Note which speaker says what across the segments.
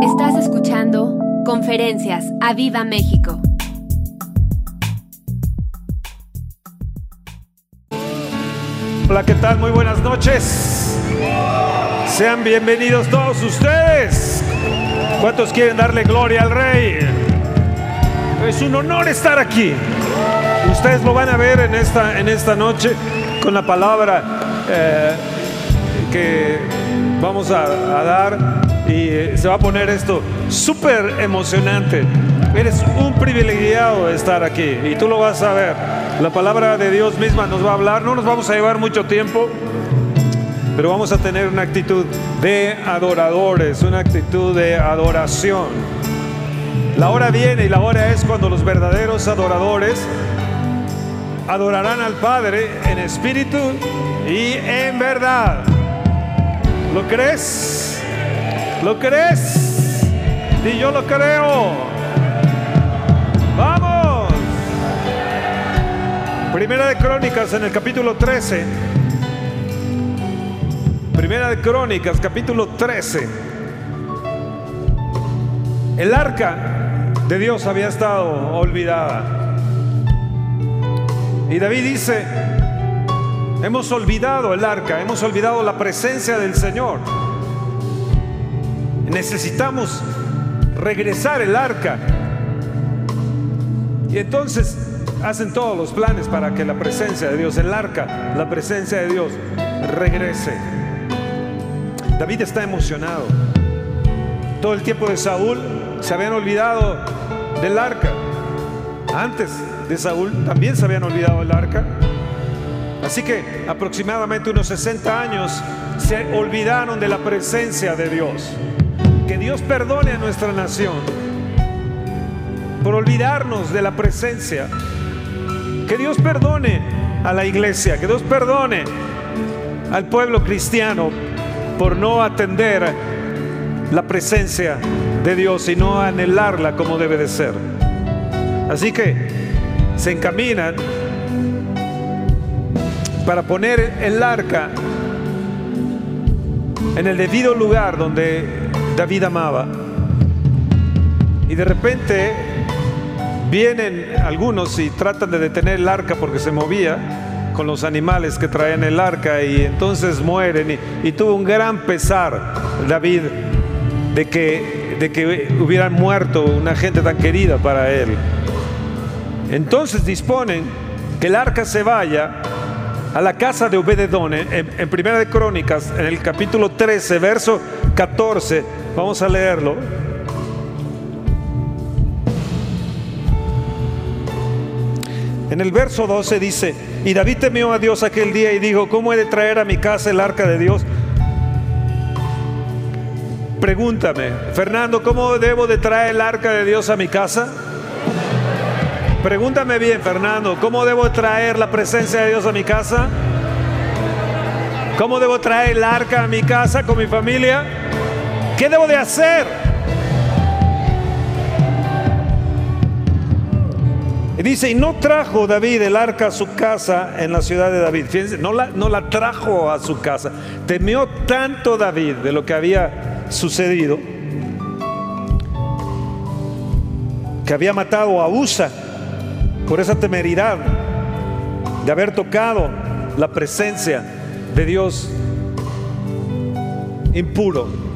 Speaker 1: Estás escuchando Conferencias a Viva México.
Speaker 2: Hola, ¿qué tal? Muy buenas noches. Sean bienvenidos todos ustedes. ¿Cuántos quieren darle gloria al Rey? Es un honor estar aquí. Ustedes lo van a ver en esta, en esta noche con la palabra eh, que vamos a, a dar y eh, se va a poner esto súper emocionante. Eres un privilegiado de estar aquí y tú lo vas a ver. La palabra de Dios misma nos va a hablar. No nos vamos a llevar mucho tiempo, pero vamos a tener una actitud de adoradores, una actitud de adoración. La hora viene y la hora es cuando los verdaderos adoradores adorarán al Padre en espíritu y en verdad. ¿Lo crees? ¿Lo crees? Y yo lo creo. Vamos. Primera de Crónicas en el capítulo 13. Primera de Crónicas, capítulo 13. El arca de Dios había estado olvidada. Y David dice, hemos olvidado el arca, hemos olvidado la presencia del Señor. Necesitamos regresar el arca. Y entonces hacen todos los planes para que la presencia de Dios, el arca, la presencia de Dios, regrese. David está emocionado. Todo el tiempo de Saúl se habían olvidado del arca. Antes de Saúl también se habían olvidado del arca. Así que aproximadamente unos 60 años se olvidaron de la presencia de Dios. Que Dios perdone a nuestra nación por olvidarnos de la presencia. Que Dios perdone a la iglesia, que Dios perdone al pueblo cristiano por no atender la presencia de Dios y no anhelarla como debe de ser. Así que se encaminan para poner el arca en el debido lugar donde David amaba. Y de repente vienen algunos y tratan de detener el arca porque se movía con los animales que traían el arca y entonces mueren y, tuvo un gran pesar David de que, de que hubieran muerto una gente tan querida para él. Entonces disponen que el arca se vaya a la casa de Obededón en, en Primera de Crónicas, en el capítulo 13, verso 14. Vamos a leerlo. En el verso 12 dice, y David temió a Dios aquel día y dijo, ¿cómo he de traer a mi casa el arca de Dios? Pregúntame, Fernando, ¿cómo debo de traer el arca de Dios a mi casa? Pregúntame bien, Fernando, ¿cómo debo traer la presencia de Dios a mi casa? ¿Cómo debo traer el arca a mi casa con mi familia? ¿Qué debo de hacer? Y dice, y no trajo David el arca a su casa en la ciudad de David. Fíjense, no la, no la trajo a su casa. Temió tanto David de lo que había sucedido que había matado a Usa por esa temeridad de haber tocado la presencia de Dios impuro.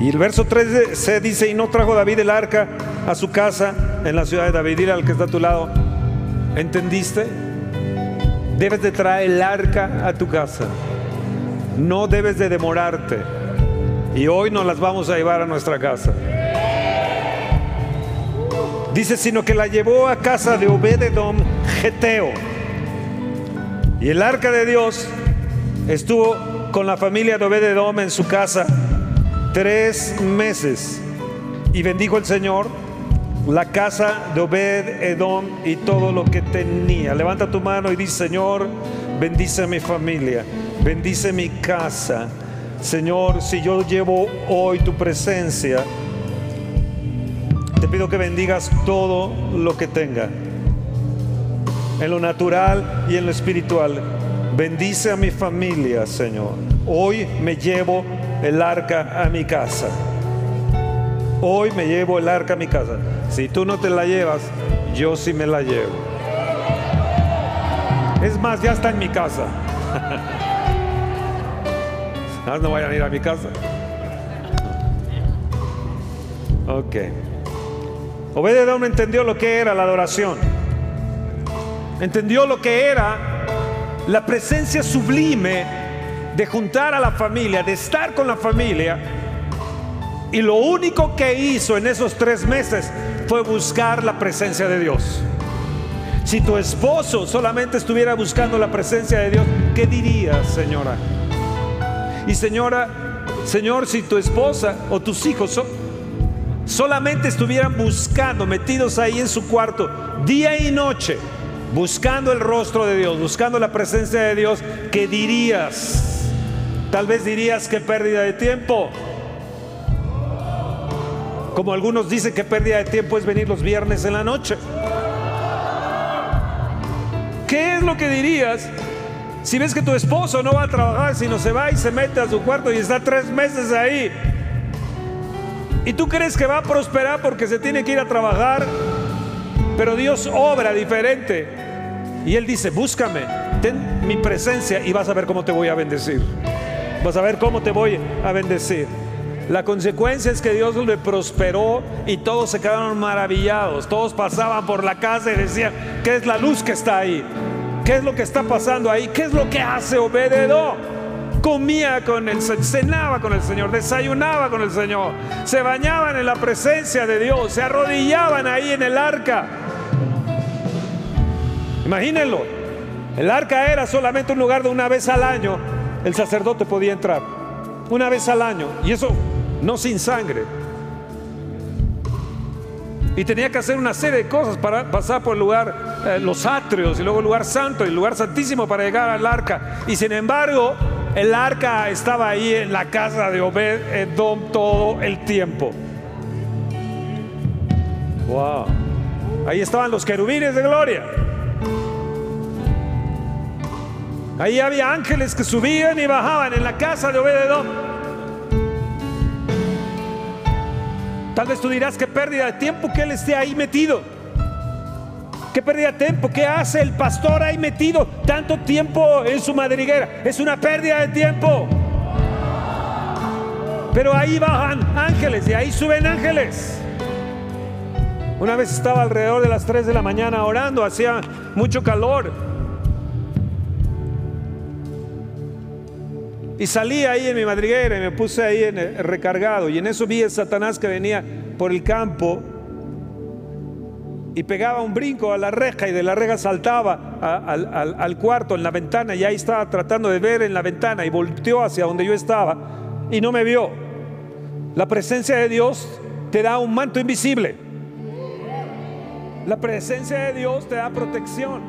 Speaker 2: Y el verso 13 se dice, y no trajo David el arca a su casa en la ciudad de David. Dile al que está a tu lado, ¿entendiste? Debes de traer el arca a tu casa. No debes de demorarte. Y hoy nos las vamos a llevar a nuestra casa. Dice, sino que la llevó a casa de Obededom Geteo. Y el arca de Dios estuvo con la familia de Obededom en su casa tres meses. Y bendijo el Señor la casa de Obed Edom y todo lo que tenía. Levanta tu mano y dice, Señor, bendice a mi familia, bendice mi casa. Señor, si yo llevo hoy tu presencia, te pido que bendigas todo lo que tenga, en lo natural y en lo espiritual. Bendice a mi familia, Señor. Hoy me llevo el arca a mi casa. Hoy me llevo el arca a mi casa. Si tú no te la llevas, yo sí me la llevo. Es más, ya está en mi casa. no vayan a ir a mi casa. Ok. Obededón entendió lo que era la adoración. Entendió lo que era la presencia sublime de juntar a la familia, de estar con la familia. Y lo único que hizo en esos tres meses fue buscar la presencia de Dios. Si tu esposo solamente estuviera buscando la presencia de Dios, ¿qué dirías, señora? Y señora, Señor, si tu esposa o tus hijos solamente estuvieran buscando, metidos ahí en su cuarto, día y noche, buscando el rostro de Dios, buscando la presencia de Dios, ¿qué dirías? Tal vez dirías que pérdida de tiempo. Como algunos dicen que pérdida de tiempo es venir los viernes en la noche. ¿Qué es lo que dirías si ves que tu esposo no va a trabajar, sino se va y se mete a su cuarto y está tres meses ahí? Y tú crees que va a prosperar porque se tiene que ir a trabajar, pero Dios obra diferente. Y Él dice, búscame, ten mi presencia y vas a ver cómo te voy a bendecir. Vas a ver cómo te voy a bendecir. La consecuencia es que Dios le prosperó y todos se quedaron maravillados. Todos pasaban por la casa y decían, ¿qué es la luz que está ahí? ¿Qué es lo que está pasando ahí? ¿Qué es lo que hace Obededó? Comía con el cenaba con el Señor, desayunaba con el Señor, se bañaban en la presencia de Dios, se arrodillaban ahí en el arca. Imagínenlo, el arca era solamente un lugar de una vez al año, el sacerdote podía entrar, una vez al año, y eso no sin sangre. Y tenía que hacer una serie de cosas para pasar por el lugar, eh, los atrios, y luego el lugar santo y el lugar santísimo para llegar al arca. Y sin embargo, el arca estaba ahí en la casa de Obed Edom todo el tiempo. Wow. Ahí estaban los querubines de gloria. Ahí había ángeles que subían y bajaban en la casa de Obed Edom. Tal vez tú dirás que pérdida de tiempo que Él esté ahí metido. ¿Qué pérdida de tiempo? ¿Qué hace el pastor ahí metido tanto tiempo en su madriguera? Es una pérdida de tiempo. Pero ahí bajan ángeles y ahí suben ángeles. Una vez estaba alrededor de las 3 de la mañana orando, hacía mucho calor. Y salí ahí en mi madriguera y me puse ahí en el recargado. Y en eso vi a Satanás que venía por el campo y pegaba un brinco a la reja y de la reja saltaba al, al cuarto, en la ventana. Y ahí estaba tratando de ver en la ventana y volteó hacia donde yo estaba y no me vio. La presencia de Dios te da un manto invisible. La presencia de Dios te da protección.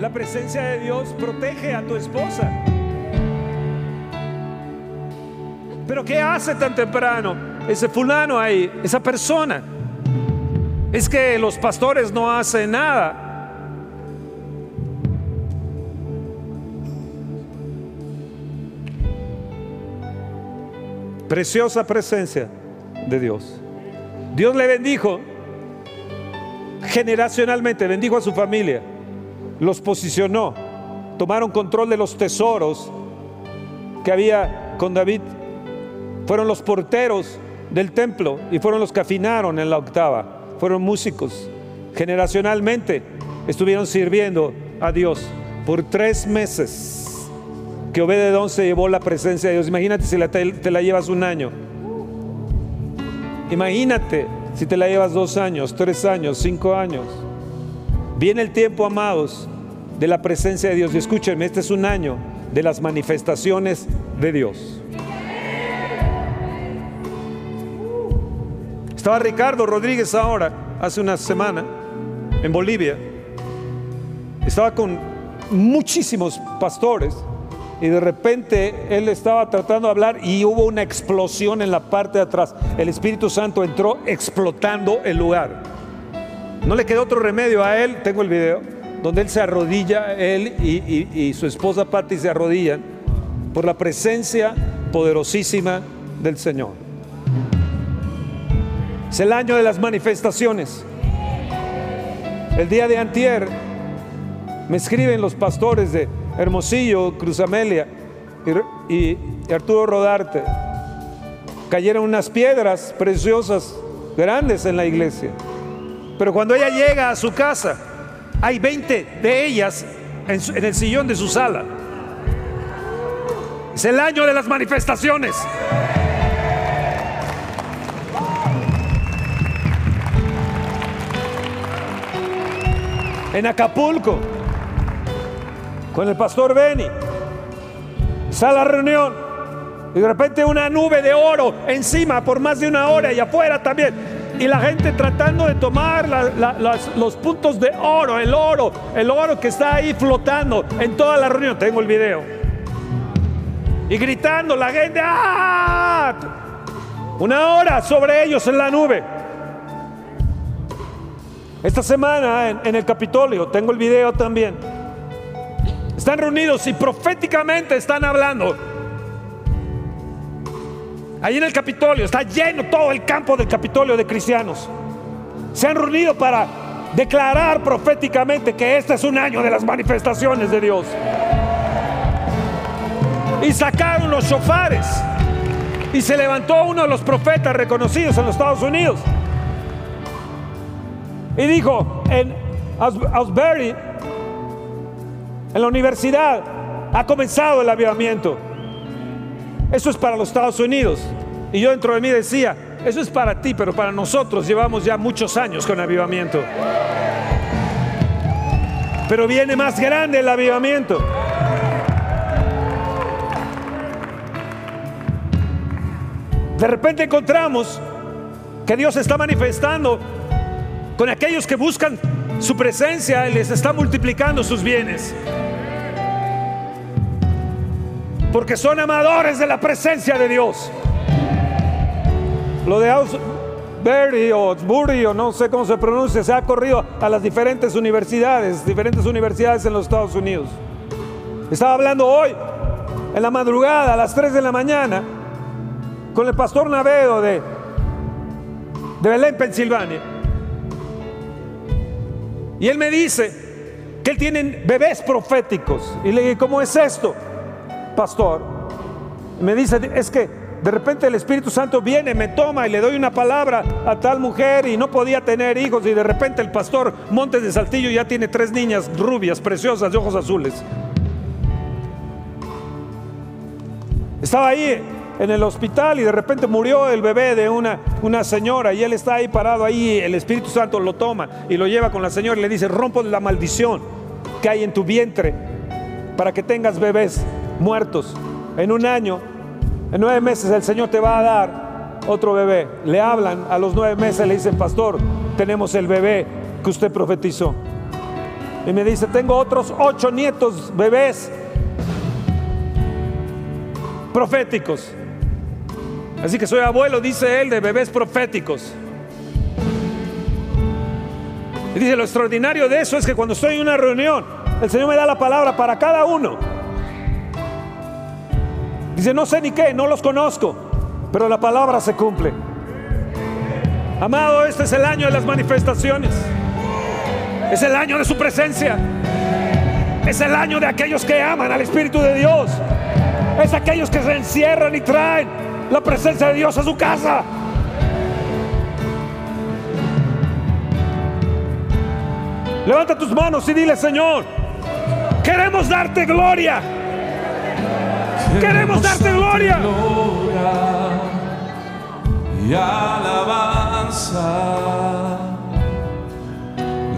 Speaker 2: La presencia de Dios protege a tu esposa. Pero ¿qué hace tan temprano ese fulano ahí, esa persona? Es que los pastores no hacen nada. Preciosa presencia de Dios. Dios le bendijo generacionalmente, bendijo a su familia, los posicionó, tomaron control de los tesoros que había con David fueron los porteros del templo y fueron los que afinaron en la octava. Fueron músicos. Generacionalmente estuvieron sirviendo a Dios por tres meses. Que Obededón se llevó la presencia de Dios. Imagínate si te la llevas un año. Imagínate si te la llevas dos años, tres años, cinco años. Viene el tiempo, amados, de la presencia de Dios. Y escúchenme, este es un año de las manifestaciones de Dios. Estaba Ricardo Rodríguez ahora, hace una semana, en Bolivia. Estaba con muchísimos pastores y de repente él estaba tratando de hablar y hubo una explosión en la parte de atrás. El Espíritu Santo entró explotando el lugar. No le quedó otro remedio a él, tengo el video, donde él se arrodilla, él y, su esposa Patty se arrodillan por la presencia poderosísima del Señor. Es el año de las manifestaciones. El día de antier me escriben los pastores de Hermosillo, Cruz Amelia y, Arturo Rodarte. Cayeron unas piedras preciosas, grandes en la iglesia. Pero cuando ella llega a su casa, hay 20 de ellas en, en el sillón de su sala. Es el año de las manifestaciones. En Acapulco, con el pastor Benny, está la reunión y de repente una nube de oro encima por más de una hora y afuera también. Y la gente tratando de tomar los puntos de oro, el oro, el oro que está ahí flotando en toda la reunión. Tengo el video. Y gritando la gente, ¡ah! Una hora sobre ellos en la nube. Esta semana en, el Capitolio, tengo el video también. Están reunidos y proféticamente están hablando. Ahí en el Capitolio está lleno todo el campo del Capitolio de cristianos. Se han reunido para declarar proféticamente que este es un año de las manifestaciones de Dios. Y sacaron los shofares. Y se levantó uno de los profetas reconocidos en los Estados Unidos. Y dijo, en Ausbury, en la universidad, ha comenzado el avivamiento. Eso es para los Estados Unidos. Y yo dentro de mí decía, eso es para ti, pero para nosotros llevamos ya muchos años con avivamiento. Pero viene más grande el avivamiento. De repente encontramos que Dios está manifestando con aquellos que buscan su presencia, les está multiplicando sus bienes. Porque son amadores de la presencia de Dios. Lo de Ausbury o o no sé cómo se pronuncia, se ha corrido a las diferentes universidades, diferentes universidades en los Estados Unidos. Estaba hablando hoy, en la madrugada, a las 3 de la mañana, con el pastor Navedo de, de Belén, Pensilvania. Y él me dice que él tiene bebés proféticos. Y le dije, ¿cómo es esto, pastor? Me dice, es que de repente el Espíritu Santo viene, me toma y le doy una palabra a tal mujer y no podía tener hijos. Y de repente el pastor Montes de Saltillo ya tiene tres niñas rubias, preciosas, de ojos azules. Estaba ahí en el hospital y de repente murió el bebé de una, una señora y él está ahí parado ahí, el Espíritu Santo lo toma y lo lleva con la señora y le dice, rompo la maldición que hay en tu vientre para que tengas bebés muertos. En un año, en nueve meses el Señor te va a dar otro bebé. Le hablan a los nueve meses, le dicen, pastor, tenemos el bebé que usted profetizó. Y me dice, tengo otros ocho nietos, bebés proféticos. Así que soy abuelo, dice él, de bebés proféticos. Y dice, lo extraordinario de eso es que cuando estoy en una reunión, el Señor me da la palabra para cada uno. Dice, no sé ni qué, no los conozco, pero la palabra se cumple. Amado, este es el año de las manifestaciones. Es el año de su presencia. Es el año de aquellos que aman al Espíritu de Dios. Es aquellos que se encierran y traen la presencia de Dios a su casa. Levanta tus manos y dile, Señor, queremos darte gloria. Queremos darte gloria.
Speaker 3: y alabanza.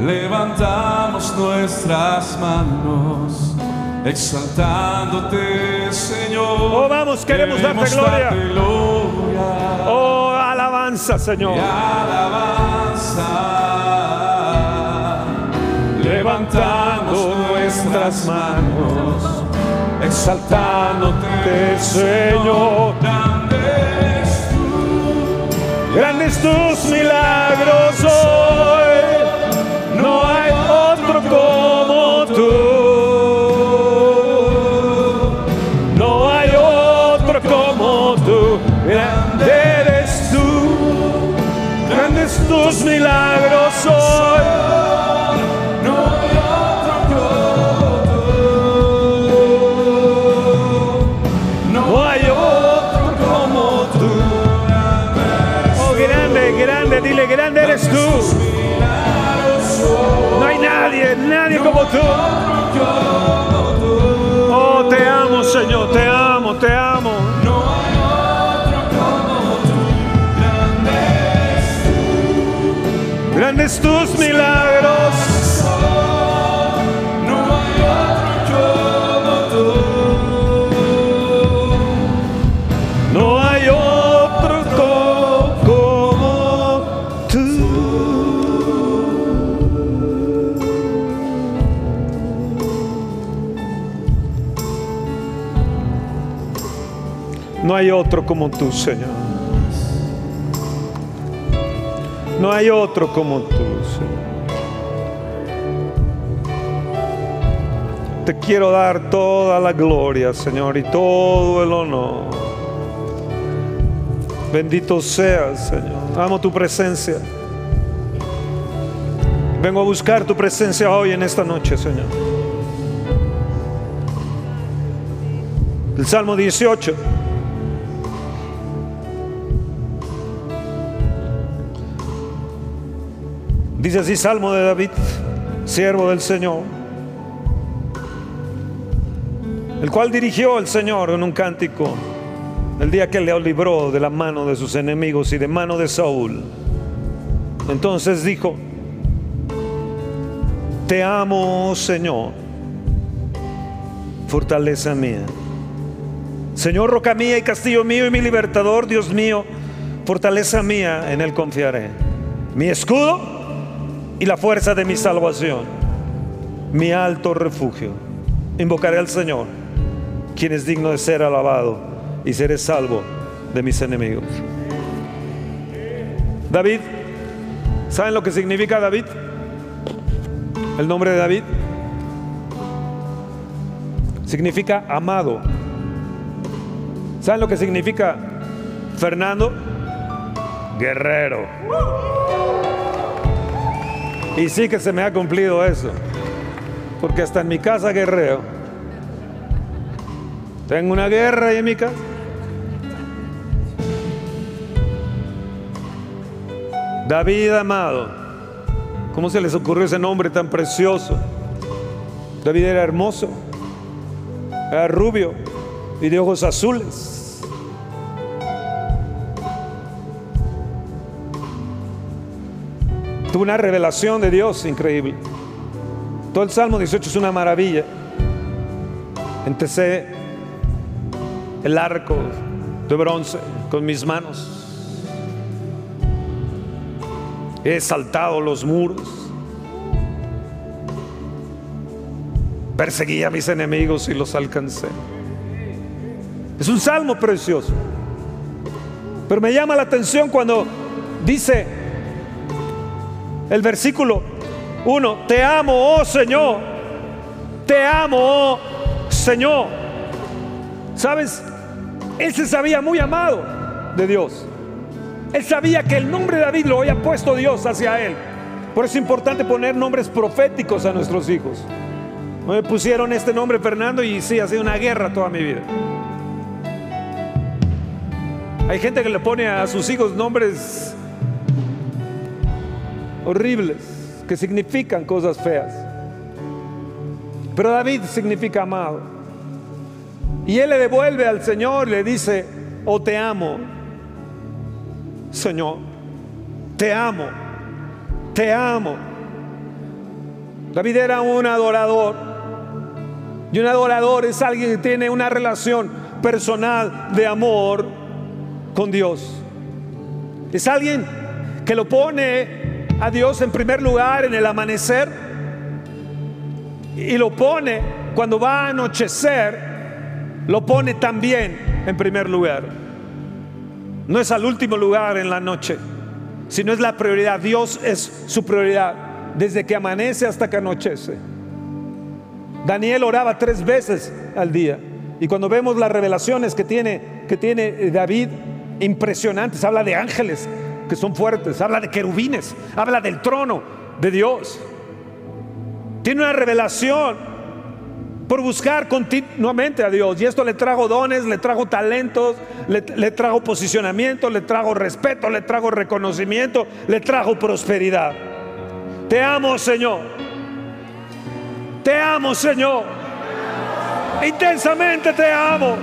Speaker 3: Levantamos nuestras manos, exaltándote, Señor.
Speaker 2: Oh, vamos, queremos darte gloria.
Speaker 3: gloria
Speaker 2: Oh, alabanza, Señor.
Speaker 3: y alabanza. Levantando nuestras manos, exaltándote, Señor.
Speaker 2: Grandes tus milagros hoy. Hay otro como tú. No hay otro co- como tú. No hay otro como tú, Señor. No hay otro como tú, quiero dar toda la gloria, Señor, y todo el honor. Bendito seas, Señor. Amo tu presencia. Vengo a buscar tu presencia hoy en esta noche, Señor. El Salmo 18. Dice así, Salmo de David, siervo del Señor, el cual dirigió el Señor en un cántico el día que le libró de la mano de sus enemigos y de mano de Saúl. Entonces dijo, te amo, Señor, fortaleza mía. Señor, roca mía y castillo mío y mi libertador, Dios mío, fortaleza mía, en Él confiaré. Mi escudo y la fuerza de mi salvación, mi alto refugio. Invocaré al Señor, quien es digno de ser alabado, y seré salvo de mis enemigos. David, ¿saben lo que significa David? El nombre de David significa amado. ¿Saben lo que significa Fernando? Guerrero. Y sí que se me ha cumplido eso. Porque hasta en mi casa guerrero. Tengo una guerra ahí en mi casa. David amado. ¿Cómo se les ocurrió ese nombre tan precioso? David era hermoso. Era rubio y de ojos azules. Tuvo una revelación de Dios increíble. Todo el Salmo 18 es una maravilla. Empecé el arco de bronce con mis manos. He saltado los muros. Perseguí a mis enemigos y los alcancé. Es un salmo precioso. Pero me llama la atención cuando dice el versículo 1, te amo, oh Señor, te amo, oh Señor. ¿Sabes? Él se sabía muy amado de Dios. Él sabía que el nombre de David lo había puesto Dios hacia él. Por eso es importante poner nombres proféticos a nuestros hijos. Me pusieron este nombre Fernando y sí, ha sido una guerra toda mi vida. Hay gente que le pone a sus hijos nombres horribles, que significan cosas feas. Pero David significa amado. Y él le devuelve al Señor, le dice, oh te amo, Señor, te amo, te amo. David era un adorador. Y un adorador es alguien que tiene una relación personal de amor con Dios. Es alguien que lo pone a Dios en primer lugar en el amanecer y lo pone cuando va a anochecer, lo pone también en primer lugar. No es al último lugar en la noche, sino es la prioridad. Dios es su prioridad desde que amanece hasta que anochece. Daniel oraba tres veces al día. Y cuando vemos las revelaciones que tiene, que tiene David, impresionantes, habla de ángeles que son fuertes, habla de querubines, habla del trono de Dios. Tiene una revelación por buscar continuamente a Dios. Y esto le trajo dones, le trajo talentos, le, le, trajo posicionamiento, le trajo respeto, le trajo reconocimiento, le trajo prosperidad. Te amo, Señor. Te amo, Señor. Intensamente te amo.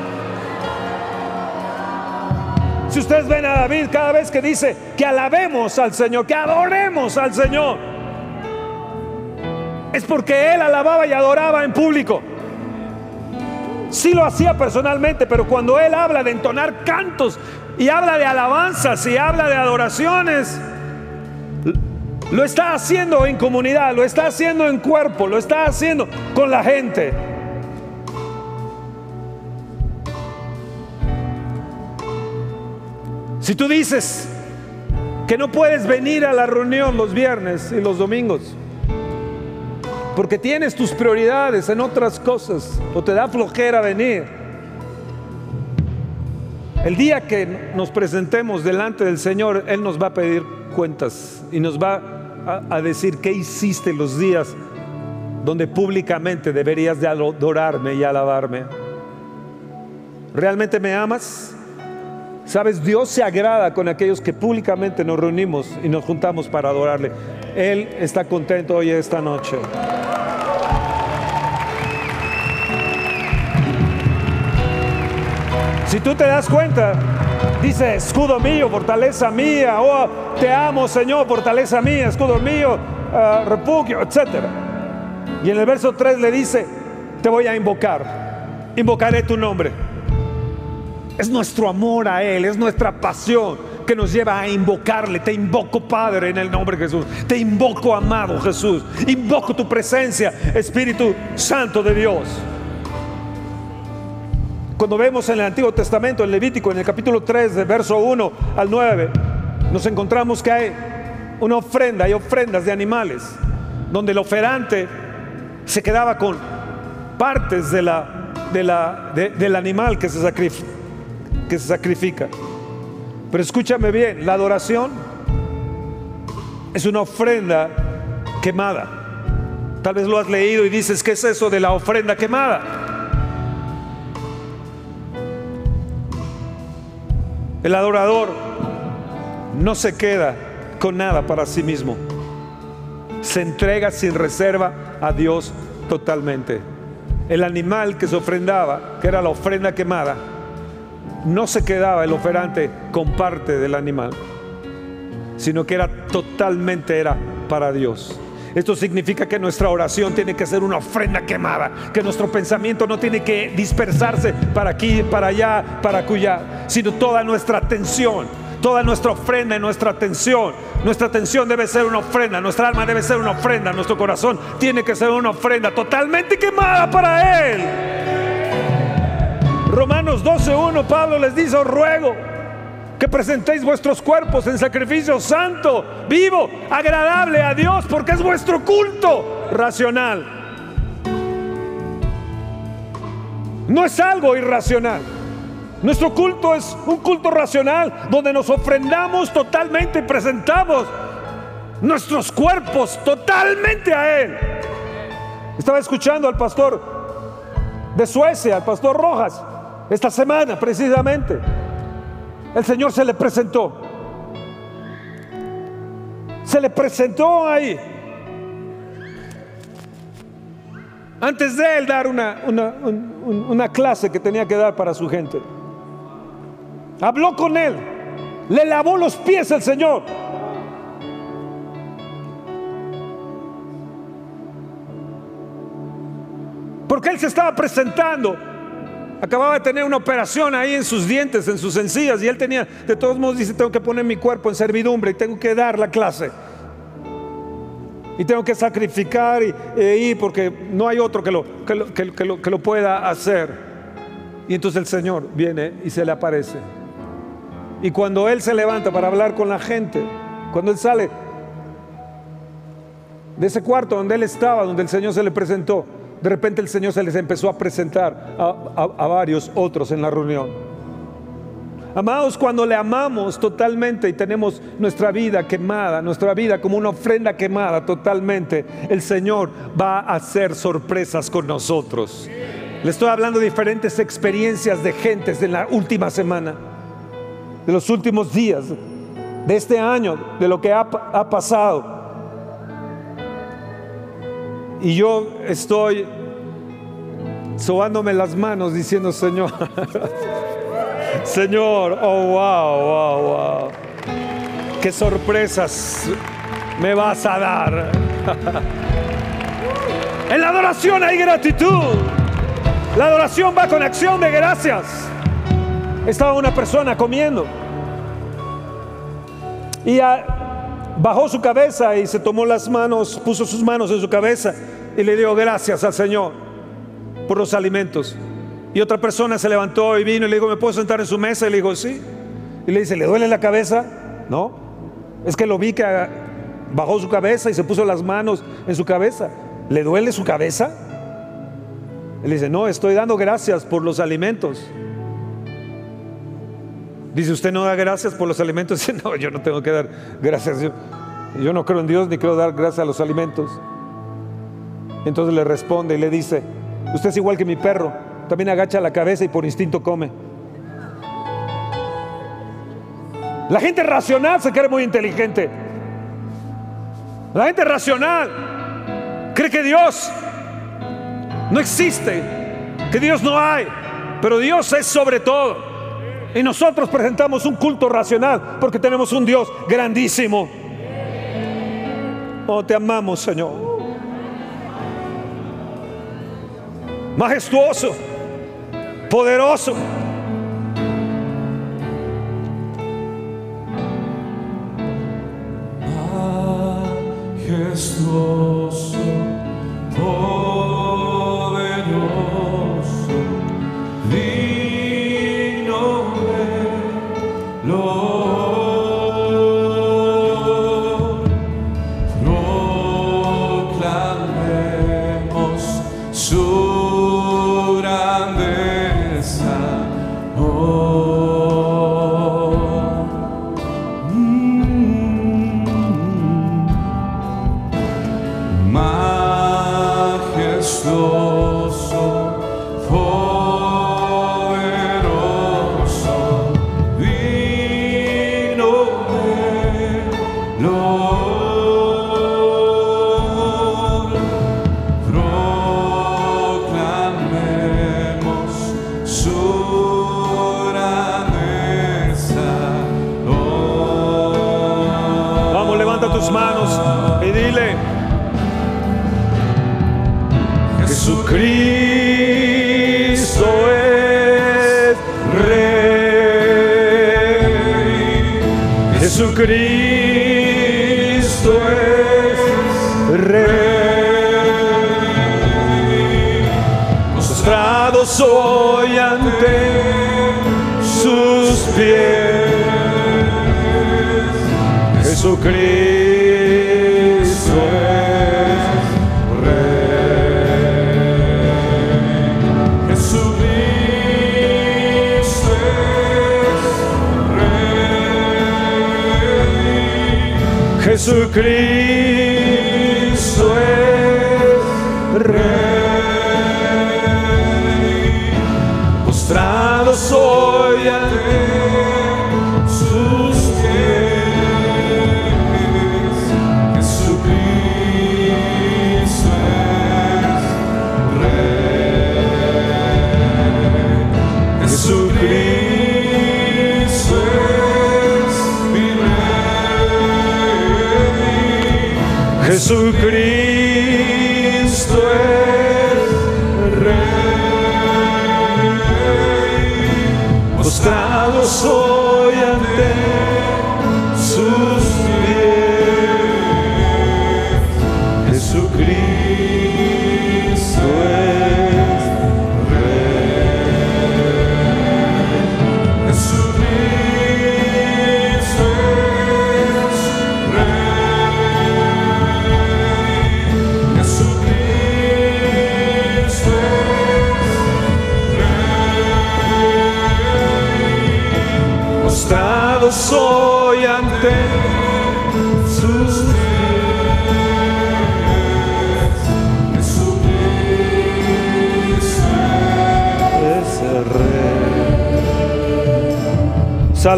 Speaker 2: Si ustedes ven a David cada vez que dice que alabemos al Señor, que adoremos al Señor, es porque él alababa y adoraba en público. Sí lo hacía personalmente, pero cuando él habla de entonar cantos y habla de alabanzas y habla de adoraciones, lo está haciendo en comunidad, lo está haciendo en cuerpo, lo está haciendo con la gente. Si tú dices que no puedes venir a la reunión los viernes y los domingos, porque tienes tus prioridades en otras cosas o te da flojera venir, el día que nos presentemos delante del Señor, Él nos va a pedir cuentas y nos va a, decir qué hiciste los días donde públicamente deberías de adorarme y alabarme. ¿Realmente me amas? Sabes, Dios se agrada con aquellos que públicamente nos reunimos y nos juntamos para adorarle. Él está contento hoy esta noche. Si tú te das cuenta, dice escudo mío, fortaleza mía, oh, te amo Señor, fortaleza mía, escudo mío, uh, refugio, etc. Y en el verso 3 le dice, te voy a invocar, invocaré tu nombre. Es nuestro amor a Él, es nuestra pasión que nos lleva a invocarle. Te invoco, Padre, en el nombre de Jesús. Te invoco, amado Jesús. Invoco tu presencia, Espíritu Santo de Dios. Cuando vemos en el Antiguo Testamento, en Levítico, en el capítulo 3, de verso 1 al 9, nos encontramos que hay una ofrenda, hay ofrendas de animales, donde el oferante se quedaba con partes del animal que se sacrifica. Pero escúchame bien, la adoración es una ofrenda quemada. Tal vez lo has leído y dices, ¿qué es eso de la ofrenda quemada? El adorador no se queda con nada para sí mismo. Se entrega sin reserva a Dios totalmente. El animal que se ofrendaba, que era la ofrenda quemada, no se quedaba el oferante con parte del animal, sino que era totalmente era para Dios. Esto significa que nuestra oración tiene que ser una ofrenda quemada, que nuestro pensamiento no tiene que dispersarse para aquí, para allá, para acullá, sino toda nuestra atención, toda nuestra ofrenda y nuestra atención. Nuestra atención debe ser una ofrenda, nuestra alma debe ser una ofrenda, nuestro corazón tiene que ser una ofrenda totalmente quemada para Él. Romanos 12.1, Pablo les dice, os ruego que presentéis vuestros cuerpos en sacrificio santo, vivo, agradable a Dios, porque es vuestro culto racional. No es algo irracional. Nuestro culto es un culto racional donde nos ofrendamos totalmente y presentamos nuestros cuerpos totalmente a Él. Estaba escuchando al pastor de Suecia, al pastor Rojas, esta semana precisamente el Señor se le presentó. Se le presentó ahí. Antes de él dar una, una, clase que tenía que dar para su gente. Habló con él. Le lavó los pies el Señor. Porque él se estaba presentando Acababa de tener una operación ahí en sus dientes, en sus encías, y él tenía, de todos modos, dice, tengo que poner mi cuerpo en servidumbre y tengo que dar la clase. Y tengo que sacrificar y, e ir porque no hay otro que lo, que lo, que, lo, que lo pueda hacer. Y entonces el Señor viene y se le aparece. Y cuando Él se levanta para hablar con la gente, cuando Él sale de ese cuarto donde Él estaba, donde el Señor se le presentó, de repente el Señor se les empezó a presentar a, varios otros en la reunión. Amados, cuando le amamos totalmente y tenemos nuestra vida quemada, nuestra vida como una ofrenda quemada totalmente, el Señor va a hacer sorpresas con nosotros. Le estoy hablando de diferentes experiencias de gentes de la última semana, de los últimos días, de este año, de lo que ha, ha pasado. Y yo estoy sobándome las manos diciendo, Señor, Señor, oh wow, wow, wow. Qué sorpresas me vas a dar. en la adoración hay gratitud. La adoración va con acción de gracias. Estaba una persona comiendo y bajó su cabeza y se tomó las manos, puso sus manos en su cabeza y le dio gracias al Señor por los alimentos. Y otra persona se levantó y vino y le dijo, ¿me puedo sentar en su mesa? Y le dijo, sí. Y le dice, ¿le duele la cabeza? No. Es que lo vi que bajó su cabeza y se puso las manos en su cabeza. ¿Le duele su cabeza? Él dice, no, estoy dando gracias por los alimentos. Dice, ¿usted no da gracias por los alimentos? Dice, no, yo no tengo que dar gracias. Yo, yo no creo en Dios ni quiero dar gracias a los alimentos. Entonces le responde y le dice, usted es igual que mi perro también agacha la cabeza y por instinto come. La gente racional se cree muy inteligente. La gente racional cree que Dios no existe, que Dios no hay, pero Dios es sobre todo. Y nosotros presentamos un culto racional porque tenemos un Dios grandísimo. Oh, te amamos, Señor. Majestuoso poderoso.
Speaker 3: Majestuoso, poderoso,
Speaker 2: Rey. Jesucristo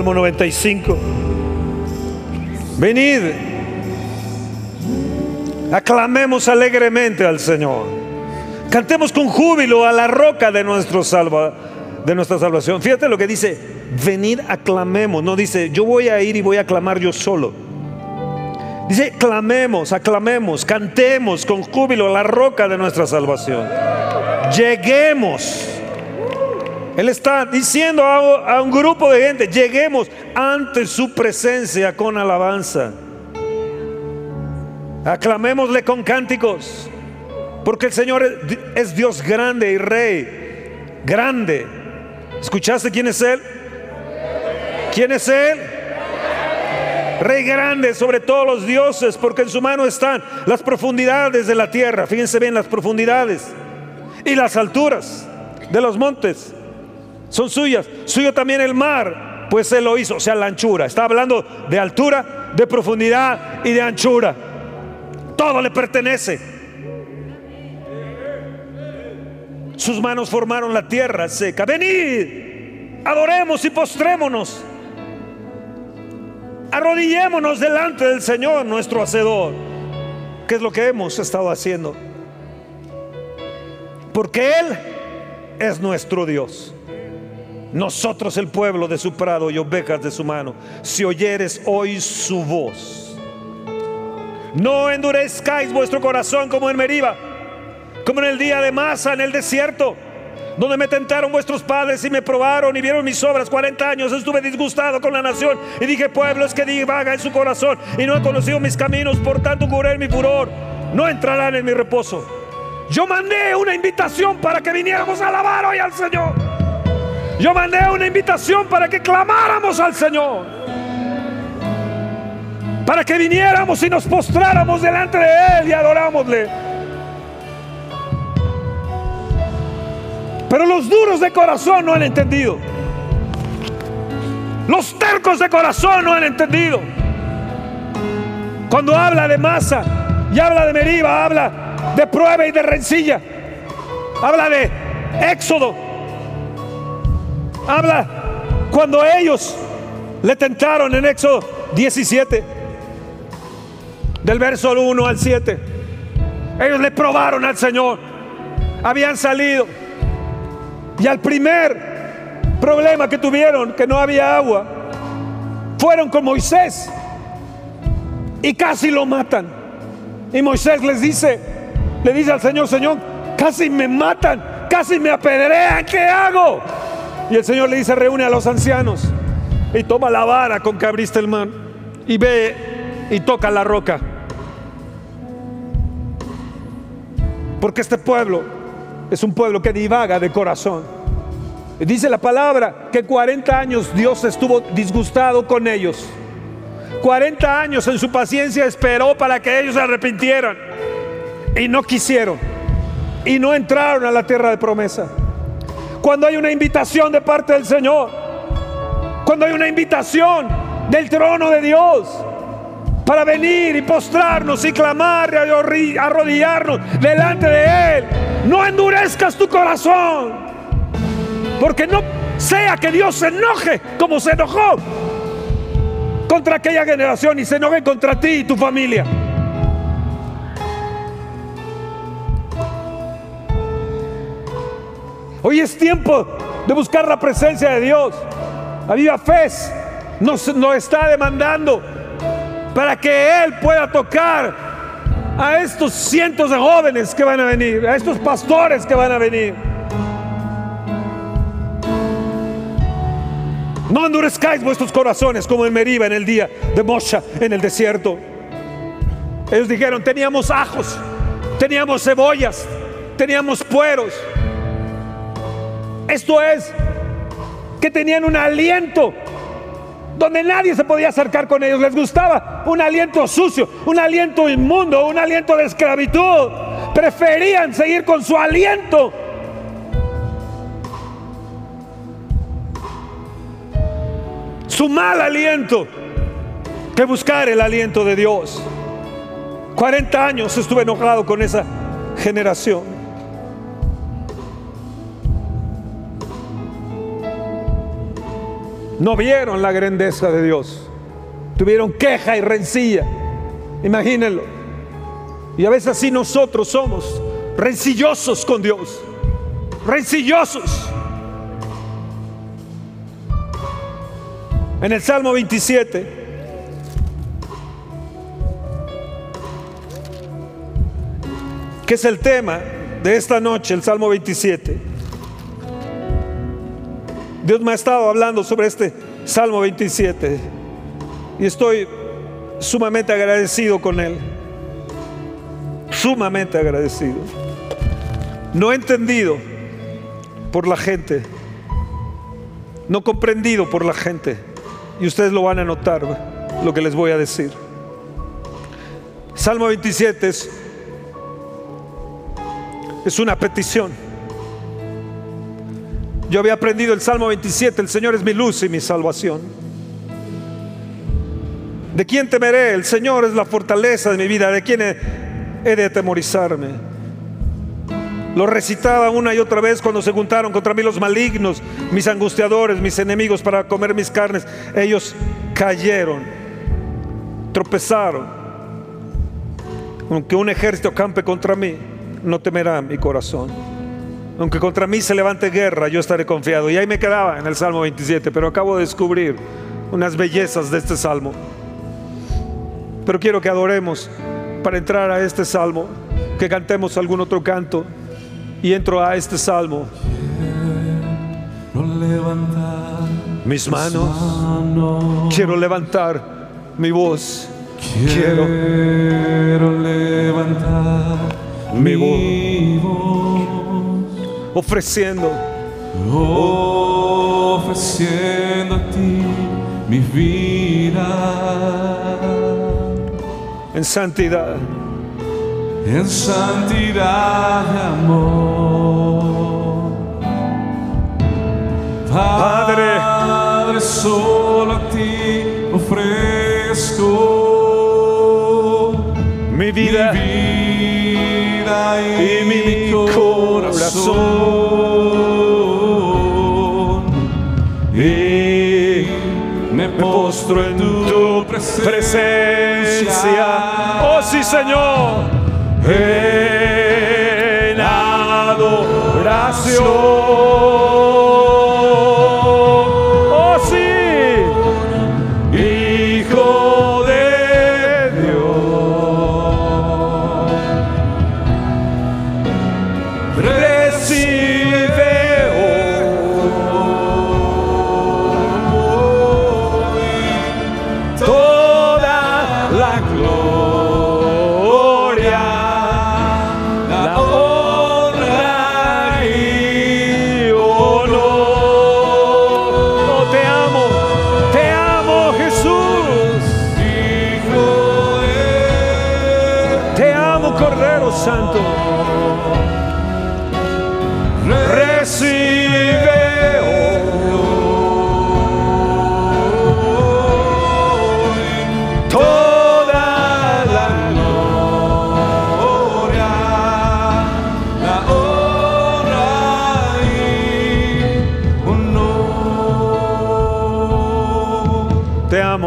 Speaker 2: Salmo 95. Venid, aclamemos alegremente al Señor. Cantemos con júbilo a la roca de, nuestro salva, de nuestra salvación. Fíjate lo que dice, venid aclamemos. No dice, yo voy a ir y voy a clamar yo solo. Dice, clamemos, aclamemos, cantemos con júbilo a la roca de nuestra salvación. Lleguemos. Él está diciendo a, un grupo de gente, lleguemos ante su presencia con alabanza. Aclamémosle con cánticos, porque el Señor es Dios grande y Rey, grande. ¿Escuchaste quién es Él? ¿Quién es Él? Rey grande sobre todos los dioses, porque en su mano están las profundidades de la tierra. Fíjense bien las profundidades y las alturas de los montes son suyas. Suyo también el mar, pues Él lo hizo, o sea, la anchura. Está hablando de altura, de profundidad y de anchura. Todo le pertenece. Sus manos formaron la tierra seca. Venid, adoremos y postrémonos. Arrodillémonos delante del Señor, nuestro Hacedor. ¿Qué es lo que hemos estado haciendo? Porque Él es nuestro Dios. Nosotros el pueblo de su prado y ovejas de su mano. Si oyeres hoy su voz. No endurezcáis vuestro corazón como en Meriba, como en el día de Masa en el desierto, donde me tentaron vuestros padres y me probaron y vieron mis obras. 40 años estuve disgustado con la nación y dije, pueblo es que divaga en su corazón y no ha conocido mis caminos, por tanto curé mi furor. No entrarán en mi reposo. Yo mandé una invitación para que viniéramos a alabar hoy al Señor. Yo mandé una invitación para que clamáramos al Señor. Para que viniéramos y nos postráramos delante de Él y adorámosle. Pero los duros de corazón no han entendido. Los tercos de corazón no han entendido. Cuando habla de masa y habla de Meriba, habla de prueba y de rencilla. Habla de éxodo. Habla cuando ellos le tentaron en Éxodo 17, del verso 1 al 7. Ellos le probaron al Señor. Habían salido. Y al primer problema que tuvieron, que no había agua, fueron con Moisés. Y casi lo matan. Y Moisés les dice, le dice al Señor, Señor, casi me matan, casi me apedrean, ¿qué hago? Y el Señor le dice, reúne a los ancianos y toma la vara con que abriste el mar y ve y toca la roca. Porque este pueblo es un pueblo que divaga de corazón. Dice la palabra que 40 años Dios estuvo disgustado con ellos. 40 años en su paciencia esperó para que ellos se arrepintieran. Y no quisieron. Y no entraron a la tierra de promesa. Cuando hay una invitación de parte del Señor. Cuando hay una invitación del trono de Dios. Para venir y postrarnos y clamar y arrodillarnos delante de Él. No endurezcas tu corazón. Porque no sea que Dios se enoje como se enojó contra aquella generación y se enoje contra ti y tu familia. Hoy es tiempo de buscar la presencia de Dios. La Viva Fe nos, nos está demandando para que Él pueda tocar a estos cientos de jóvenes que van a venir, a estos pastores que van a venir. No endurezcáis vuestros corazones como en Meriba en el día de Mosha en el desierto. Ellos dijeron, teníamos ajos, teníamos cebollas, teníamos pueros. Esto es, que tenían un aliento donde nadie se podía acercar con ellos. Les gustaba un aliento sucio, un aliento inmundo, un aliento de esclavitud. Preferían seguir con su aliento. Su mal aliento que buscar el aliento de Dios. 40 años estuve enojado con esa generación. No vieron la grandeza de Dios. Tuvieron queja y rencilla. Imagínenlo. Y a veces así nosotros somos rencillosos con Dios. Rencillosos. En el Salmo 27 que es el tema de esta noche, el Salmo 27. Dios me ha estado hablando sobre este Salmo 27 y estoy sumamente agradecido con él. Sumamente agradecido. No entendido por la gente, no comprendido por la gente. Y ustedes lo van a notar, lo que les voy a decir. Salmo 27 es es una petición. Yo había aprendido el Salmo 27, el Señor es mi luz y mi salvación. ¿De quién temeré? El Señor es la fortaleza de mi vida. ¿De quién he, de atemorizarme? Lo recitaba una y otra vez cuando se juntaron contra mí los malignos, mis angustiadores, mis enemigos para comer mis carnes. Ellos cayeron, tropezaron. Aunque un ejército campe contra mí, no temerá mi corazón. Aunque contra mí se levante guerra, yo estaré confiado. Y ahí me quedaba en el Salmo 27, pero acabo de descubrir unas bellezas de este Salmo. Pero quiero que adoremos para entrar a este Salmo, que cantemos algún otro canto y entro a este Salmo. Mis manos, quiero levantar mi voz. Quiero,
Speaker 3: quiero levantar mi voz,
Speaker 2: ofreciendo,
Speaker 3: ofreciendo a ti mi vida.
Speaker 2: En santidad,
Speaker 3: en santidad de amor.
Speaker 2: Padre,
Speaker 3: Padre, solo a ti ofrezco
Speaker 2: mi vida.
Speaker 3: mi vida
Speaker 2: y mi corazón.
Speaker 3: Y me postro en tu presencia.
Speaker 2: Oh sí, Señor. En adoración.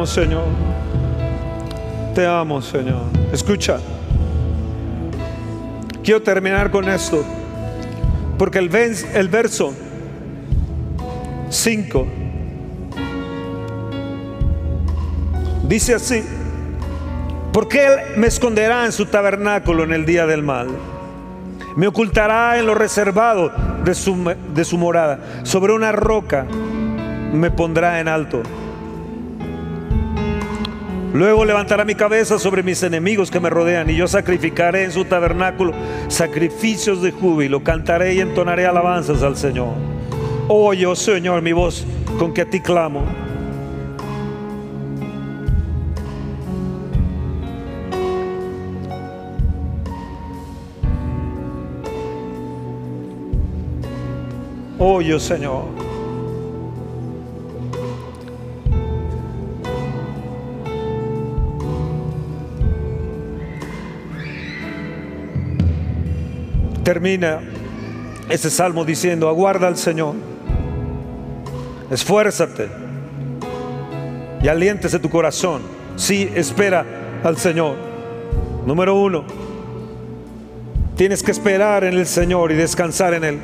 Speaker 2: Señor. Te amo, Señor. Escucha. Quiero terminar con esto. Porque el, el verso 5 dice así. Porque Él me esconderá en su tabernáculo en el día del mal. Me ocultará en lo reservado de su, de su morada. Sobre una roca me pondrá en alto. Luego levantará mi cabeza sobre mis enemigos que me rodean y yo sacrificaré en su tabernáculo sacrificios de júbilo, cantaré y entonaré alabanzas al Señor. Oye, oh Señor, mi voz con que a ti clamo. Oye, oh Señor. Termina ese salmo diciendo, aguarda al Señor, esfuérzate y aliéntese tu corazón. Sí, espera al Señor. Número uno, tienes que esperar en el Señor y descansar en Él.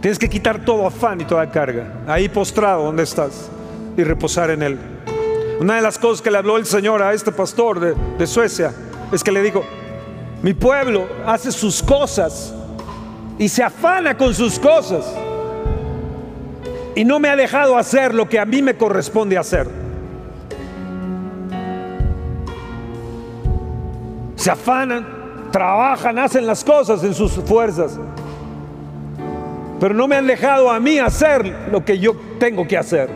Speaker 2: Tienes que quitar todo afán y toda carga. Ahí postrado donde estás y reposar en Él. Una de las cosas que le habló el Señor a este pastor de, de Suecia es que le dijo, mi pueblo hace sus cosas y se afana con sus cosas y no me ha dejado hacer lo que a mí me corresponde hacer. Se afanan, trabajan, hacen las cosas en sus fuerzas, pero no me han dejado a mí hacer lo que yo tengo que hacer.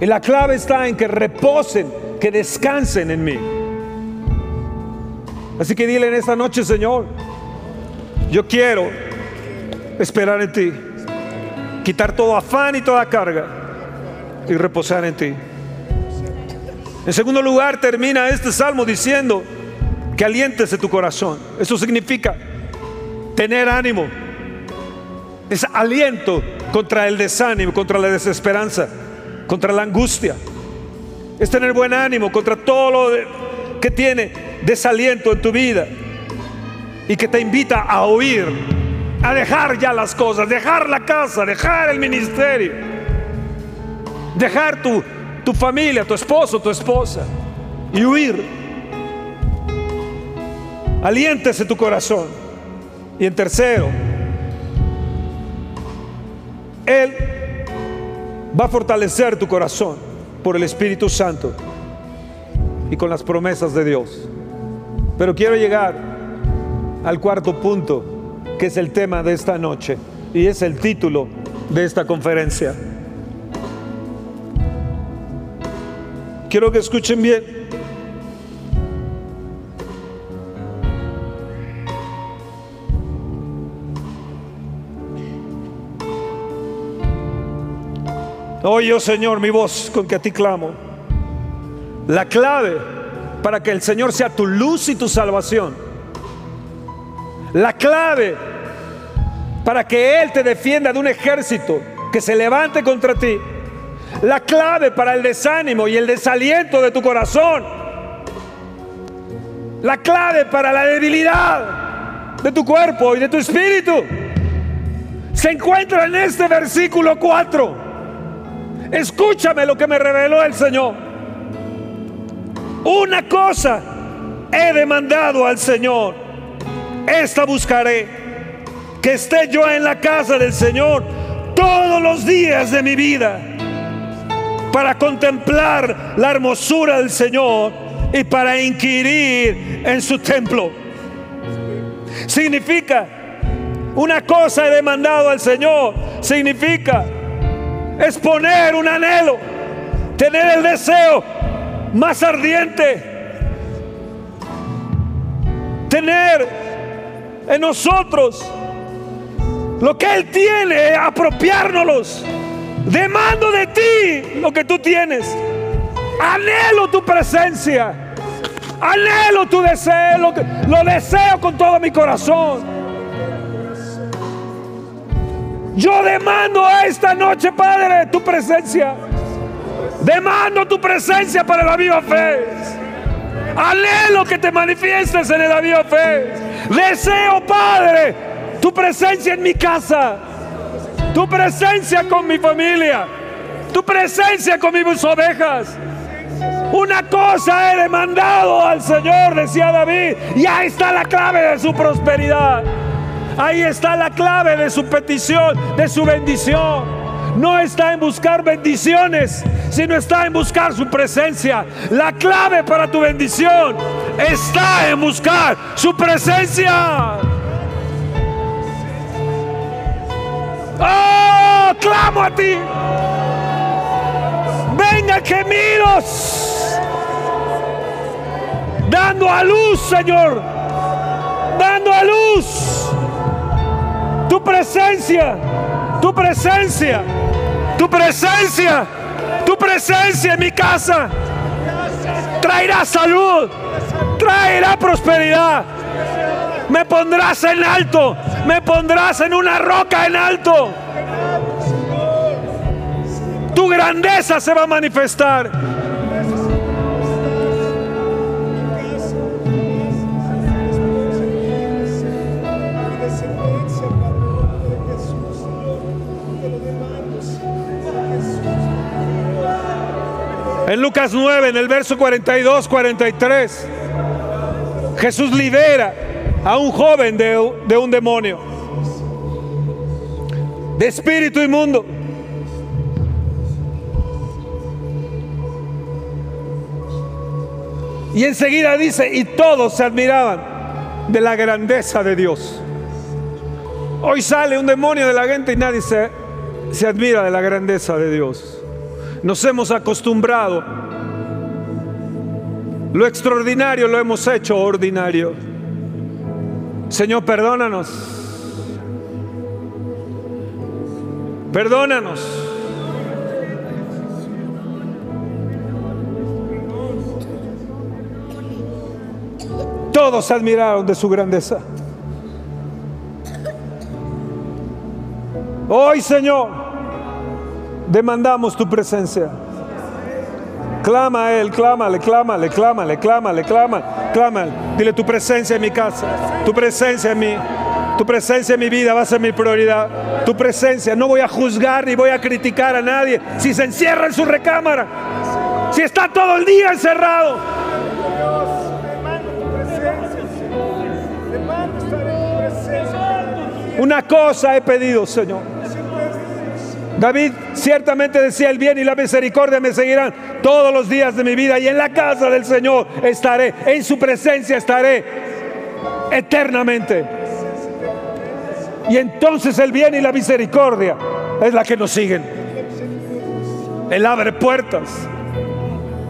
Speaker 2: Y la clave está en que reposen, que descansen en mí. Así que dile en esta noche, Señor, yo quiero esperar en ti, quitar todo afán y toda carga y reposar en ti. En segundo lugar, termina este salmo diciendo que aliéntese tu corazón. Eso significa tener ánimo. Es aliento contra el desánimo, contra la desesperanza, contra la angustia. Es tener buen ánimo contra todo lo que tiene desaliento en tu vida y que te invita a oír, a dejar ya las cosas, dejar la casa, dejar el ministerio, dejar tu, tu familia, tu esposo, tu esposa y huir. Aliéntese tu corazón. Y en tercero, Él va a fortalecer tu corazón por el Espíritu Santo y con las promesas de Dios. Pero quiero llegar al cuarto punto, que es el tema de esta noche y es el título de esta conferencia. Quiero que escuchen bien. Oye, oh Señor, mi voz con que a ti clamo. La clave para que el Señor sea tu luz y tu salvación. La clave para que Él te defienda de un ejército que se levante contra ti. La clave para el desánimo y el desaliento de tu corazón. La clave para la debilidad de tu cuerpo y de tu espíritu. Se encuentra en este versículo 4. Escúchame lo que me reveló el Señor. Una cosa he demandado al Señor, esta buscaré, que esté yo en la casa del Señor todos los días de mi vida, para contemplar la hermosura del Señor y para inquirir en su templo. Significa, una cosa he demandado al Señor, significa exponer un anhelo, tener el deseo más ardiente. Tener en nosotros lo que Él tiene, apropiárnoslos. Demando de ti lo que tú tienes. Anhelo tu presencia. Anhelo tu deseo. Lo, lo deseo con todo mi corazón. Yo demando esta noche, Padre, tu presencia. Demando tu presencia para la viva fe. Anhelo que te manifiestes en la viva fe. Deseo, Padre, tu presencia en mi casa. Tu presencia con mi familia. Tu presencia con mis ovejas. Una cosa he demandado al Señor, decía David. Y ahí está la clave de su prosperidad. Ahí está la clave de su petición, de su bendición no está en buscar bendiciones, sino está en buscar su presencia. La clave para tu bendición está en buscar su presencia. ¡Oh! Clamo a ti. Venga gemidos. Dando a luz, Señor. Dando a luz. Tu presencia. Tu presencia. Tu presencia, presencia en mi casa traerá salud, traerá prosperidad, Me pondrás en alto. Me pondrás en una roca en alto. Tu grandeza se va a manifestar. En Lucas 9, en el verso 42, 43, Jesús libera a un joven de, un demonio, de espíritu inmundo. Y enseguida dice, y todos se admiraban de la grandeza de Dios. Hoy sale un demonio de la gente y nadie se, se admira de la grandeza de Dios. Nos hemos acostumbrado. Lo extraordinario lo hemos hecho ordinario. Señor, perdónanos. Perdónanos. Todos se admiraron de su grandeza. Hoy, Señor, demandamos tu presencia. Clama a Él, clámale, clámale, clámale, clámale, clámale, clámale. Dile tu presencia en mi casa, tu presencia en mí, tu presencia en mi vida va a ser mi prioridad. Tu presencia, no voy a juzgar ni voy a criticar a nadie si se encierra en su recámara, si está todo el día encerrado. Una cosa he pedido, Señor David ciertamente decía, el bien y la misericordia me seguirán todos los días de mi vida y en la casa del Señor estaré, en su presencia estaré eternamente. Y entonces el bien y la misericordia es la que nos siguen. Él abre puertas,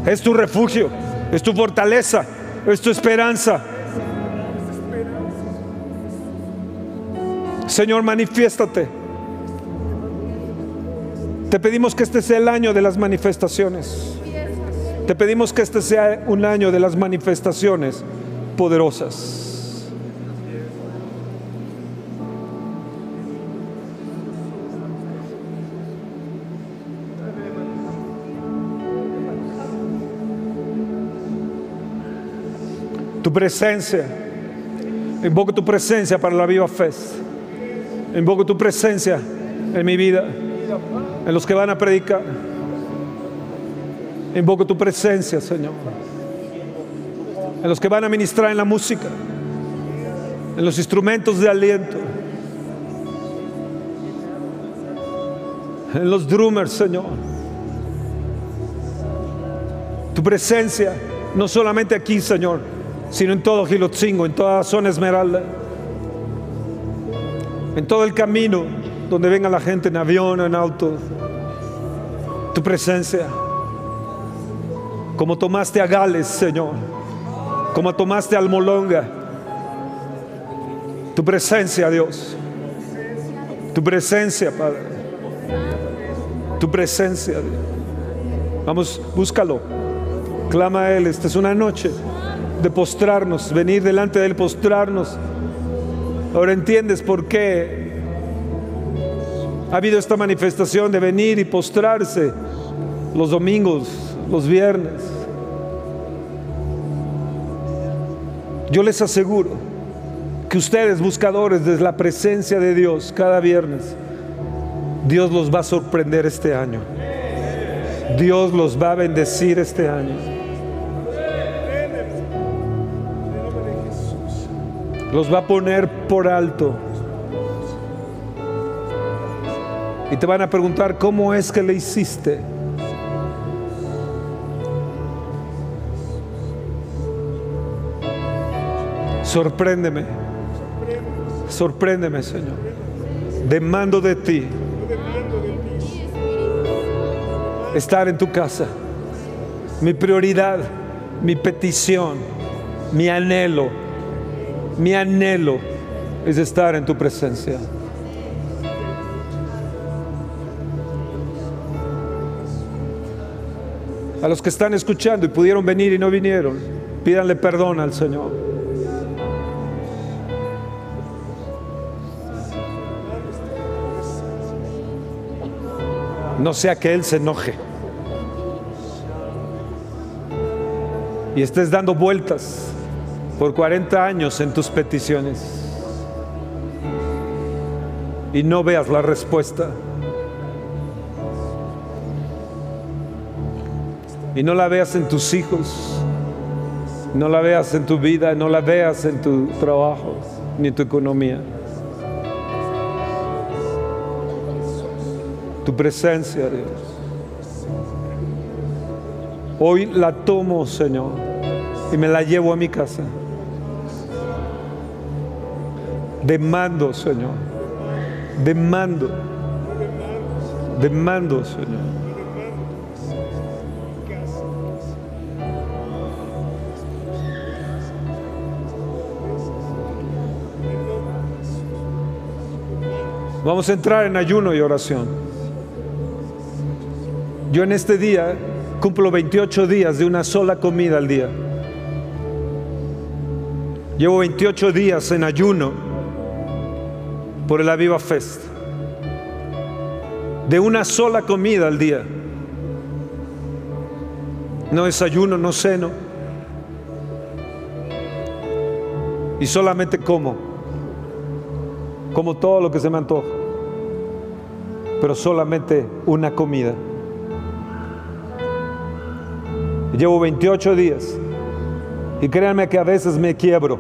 Speaker 2: es tu refugio, es tu fortaleza, es tu esperanza. Señor, manifiéstate. Te pedimos que este sea el año de las manifestaciones. Te pedimos que este sea un año de las manifestaciones poderosas. Tu presencia. Invoco tu presencia para la Viva Fest. Invoco tu presencia en mi vida en los que van a predicar. Invoco tu presencia, Señor. En los que van a ministrar en la música, en los instrumentos de aliento, en los drummers, Señor. Tu presencia, no solamente aquí, Señor, sino en todo Gilotzingo, en toda la zona Esmeralda, en todo el camino donde venga la gente en avión, en auto. Tu presencia. Como tomaste a Gales, Señor. Como tomaste al Molonga. Tu presencia, Dios. Tu presencia, Padre. Tu presencia. Vamos, búscalo. Clama a Él. Esta es una noche de postrarnos, venir delante de Él, postrarnos. Ahora entiendes por qué ha habido esta manifestación de venir y postrarse los domingos, los viernes. Yo les aseguro que ustedes, buscadores de la presencia de Dios cada viernes, Dios los va a sorprender este año. Dios los va a bendecir este año. Los va a poner por alto. Y te van a preguntar, ¿cómo es que le hiciste? Sorpréndeme. Sorpréndeme, Señor. Demando de ti estar en tu casa. Mi prioridad, mi petición, mi anhelo, mi anhelo es estar en tu presencia. A los que están escuchando y pudieron venir y no vinieron, pídanle perdón al Señor. No sea que Él se enoje. Y estés dando vueltas por 40 años en tus peticiones. Y no veas la respuesta. Y no la veas en tus hijos. No la veas en tu vida. No la veas en tu trabajo. Ni tu economía. tu presencia, Dios. Hoy la tomo, Señor, y me la llevo a mi casa. Demando, Señor. Demando. Demando, Señor. Vamos a entrar en ayuno y oración. Yo en este día cumplo 28 días de una sola comida al día. Llevo 28 días en ayuno por el Aviva Fest. De una sola comida al día. No desayuno, no ceno. Y solamente como. Como todo lo que se me antoja. Pero solamente una comida. Llevo 28 días. Y créanme que a veces me quiebro.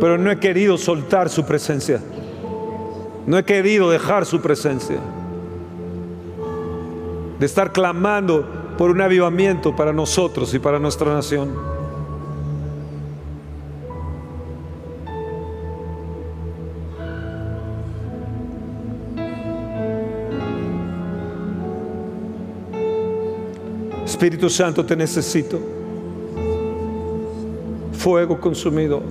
Speaker 2: Pero no he querido soltar su presencia. No he querido dejar su presencia. De estar clamando por un avivamiento para nosotros y para nuestra nación. Espíritu Santo, te necesito. Fuego consumido.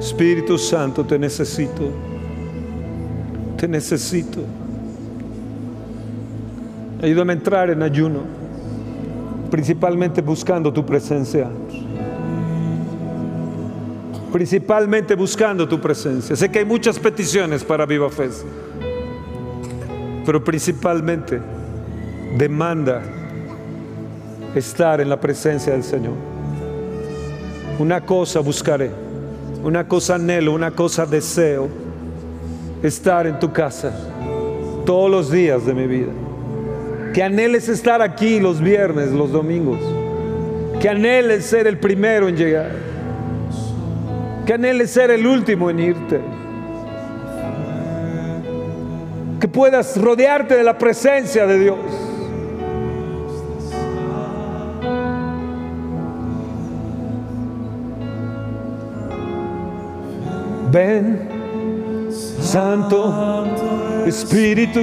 Speaker 2: Espíritu Santo, te necesito. Te necesito. Ayúdame a entrar en ayuno, principalmente buscando tu presencia. Principalmente buscando tu presencia. Sé que hay muchas peticiones para Viva Fe pero principalmente demanda estar en la presencia del Señor. Una cosa buscaré, una cosa anhelo, una cosa deseo, estar en tu casa todos los días de mi vida. Que anheles estar aquí los viernes, los domingos. Que anheles ser el primero en llegar. Que anheles ser el último en irte que puedas rodearte de la presencia de Dios. Ven, Santo Espíritu,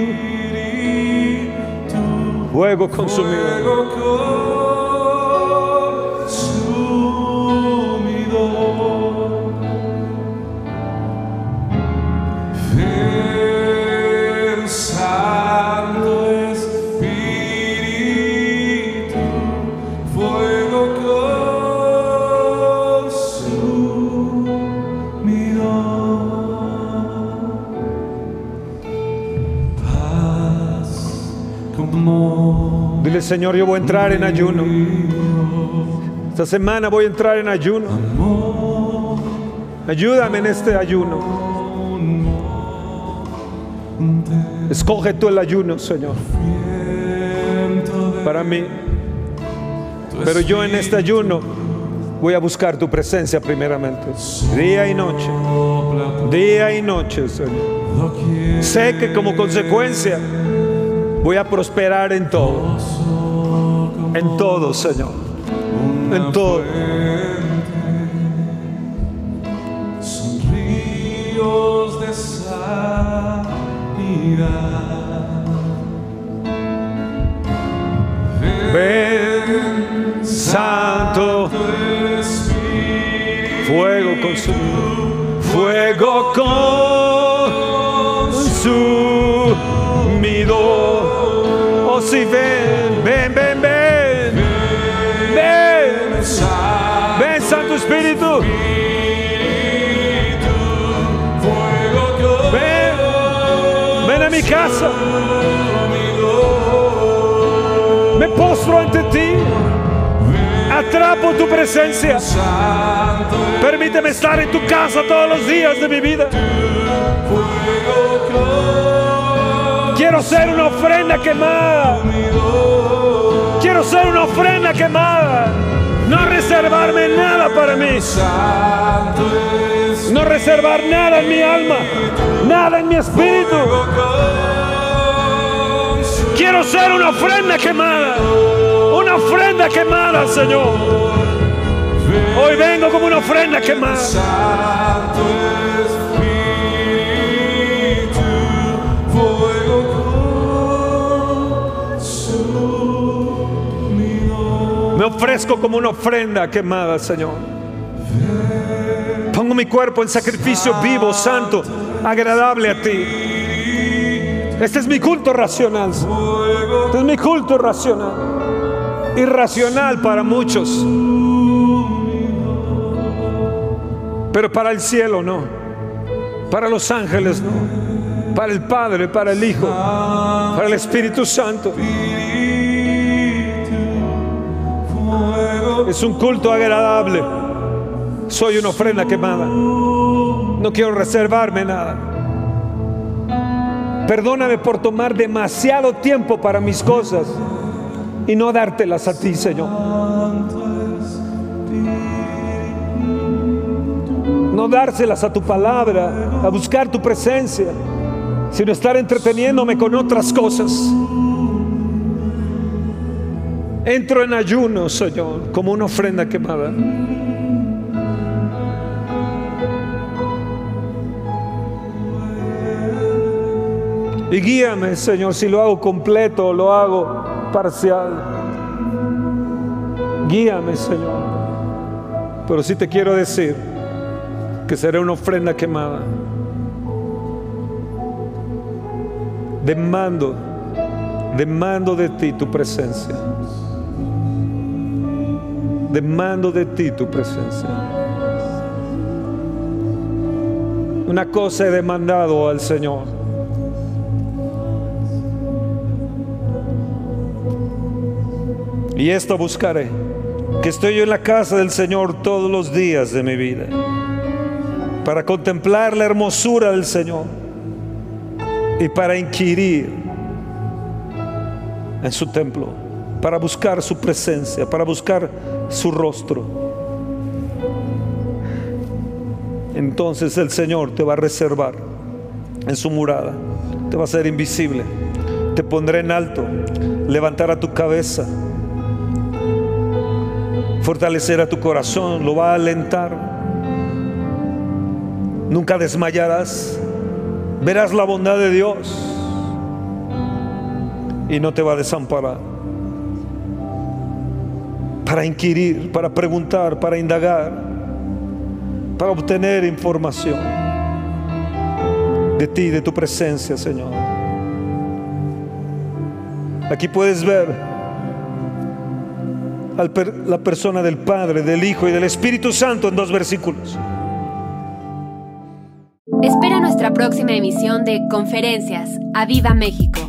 Speaker 2: fuego consumido. Señor, yo voy a entrar en ayuno. Esta semana voy a entrar en ayuno. Ayúdame en este ayuno. Escoge tú el ayuno, Señor. Para mí. Pero yo en este ayuno voy a buscar tu presencia primeramente. Día y noche. Día y noche, Señor. Sé que como consecuencia voy a prosperar en todo. En todo, Señor. En todo.
Speaker 3: De sanidad.
Speaker 2: Ven, Santo, fuego consumido, fuego consumido. Oh, si ven, ven, ven, ven.
Speaker 3: Santo
Speaker 2: Espíritu. Ven, ven a mi casa. Me postro ante ti. Atrapo tu presencia. Permíteme estar en tu casa todos los días de mi vida. Quiero ser una ofrenda quemada. Quiero ser una ofrenda quemada. No reservarme nada para mí. No reservar nada en mi alma. Nada en mi espíritu. Quiero ser una ofrenda quemada. Una ofrenda quemada, Señor. Hoy vengo como una ofrenda quemada. Ofrezco como una ofrenda quemada, Señor. Pongo mi cuerpo en sacrificio vivo, santo, agradable a ti. Este es mi culto racional. Este es mi culto racional. Irracional para muchos. Pero para el cielo no. Para los ángeles no. Para el Padre, para el Hijo, para el Espíritu Santo. Es un culto agradable. Soy una ofrenda quemada. No quiero reservarme nada. Perdóname por tomar demasiado tiempo para mis cosas y no dártelas a ti, Señor. No dárselas a tu palabra, a buscar tu presencia, sino estar entreteniéndome con otras cosas. Entro en ayuno, Señor, como una ofrenda quemada. Y guíame, Señor, si lo hago completo o lo hago parcial. Guíame, Señor. Pero sí te quiero decir que será una ofrenda quemada. Demando, demando de ti tu presencia. Demando de ti tu presencia. Una cosa he demandado al Señor. Y esto buscaré, que estoy yo en la casa del Señor todos los días de mi vida, para contemplar la hermosura del Señor y para inquirir en su templo, para buscar su presencia, para buscar su rostro. Entonces el Señor te va a reservar en su murada, te va a hacer invisible, te pondré en alto, levantará tu cabeza fortalecerá tu corazón, lo va a alentar. Nunca desmayarás. Verás la bondad de Dios y no te va a desamparar. Para inquirir, para preguntar, para indagar, para obtener información de ti, de tu presencia, Señor. Aquí puedes ver la persona del Padre, del Hijo y del Espíritu Santo en dos versículos.
Speaker 1: Espera nuestra próxima emisión de Conferencias. ¡A Viva México!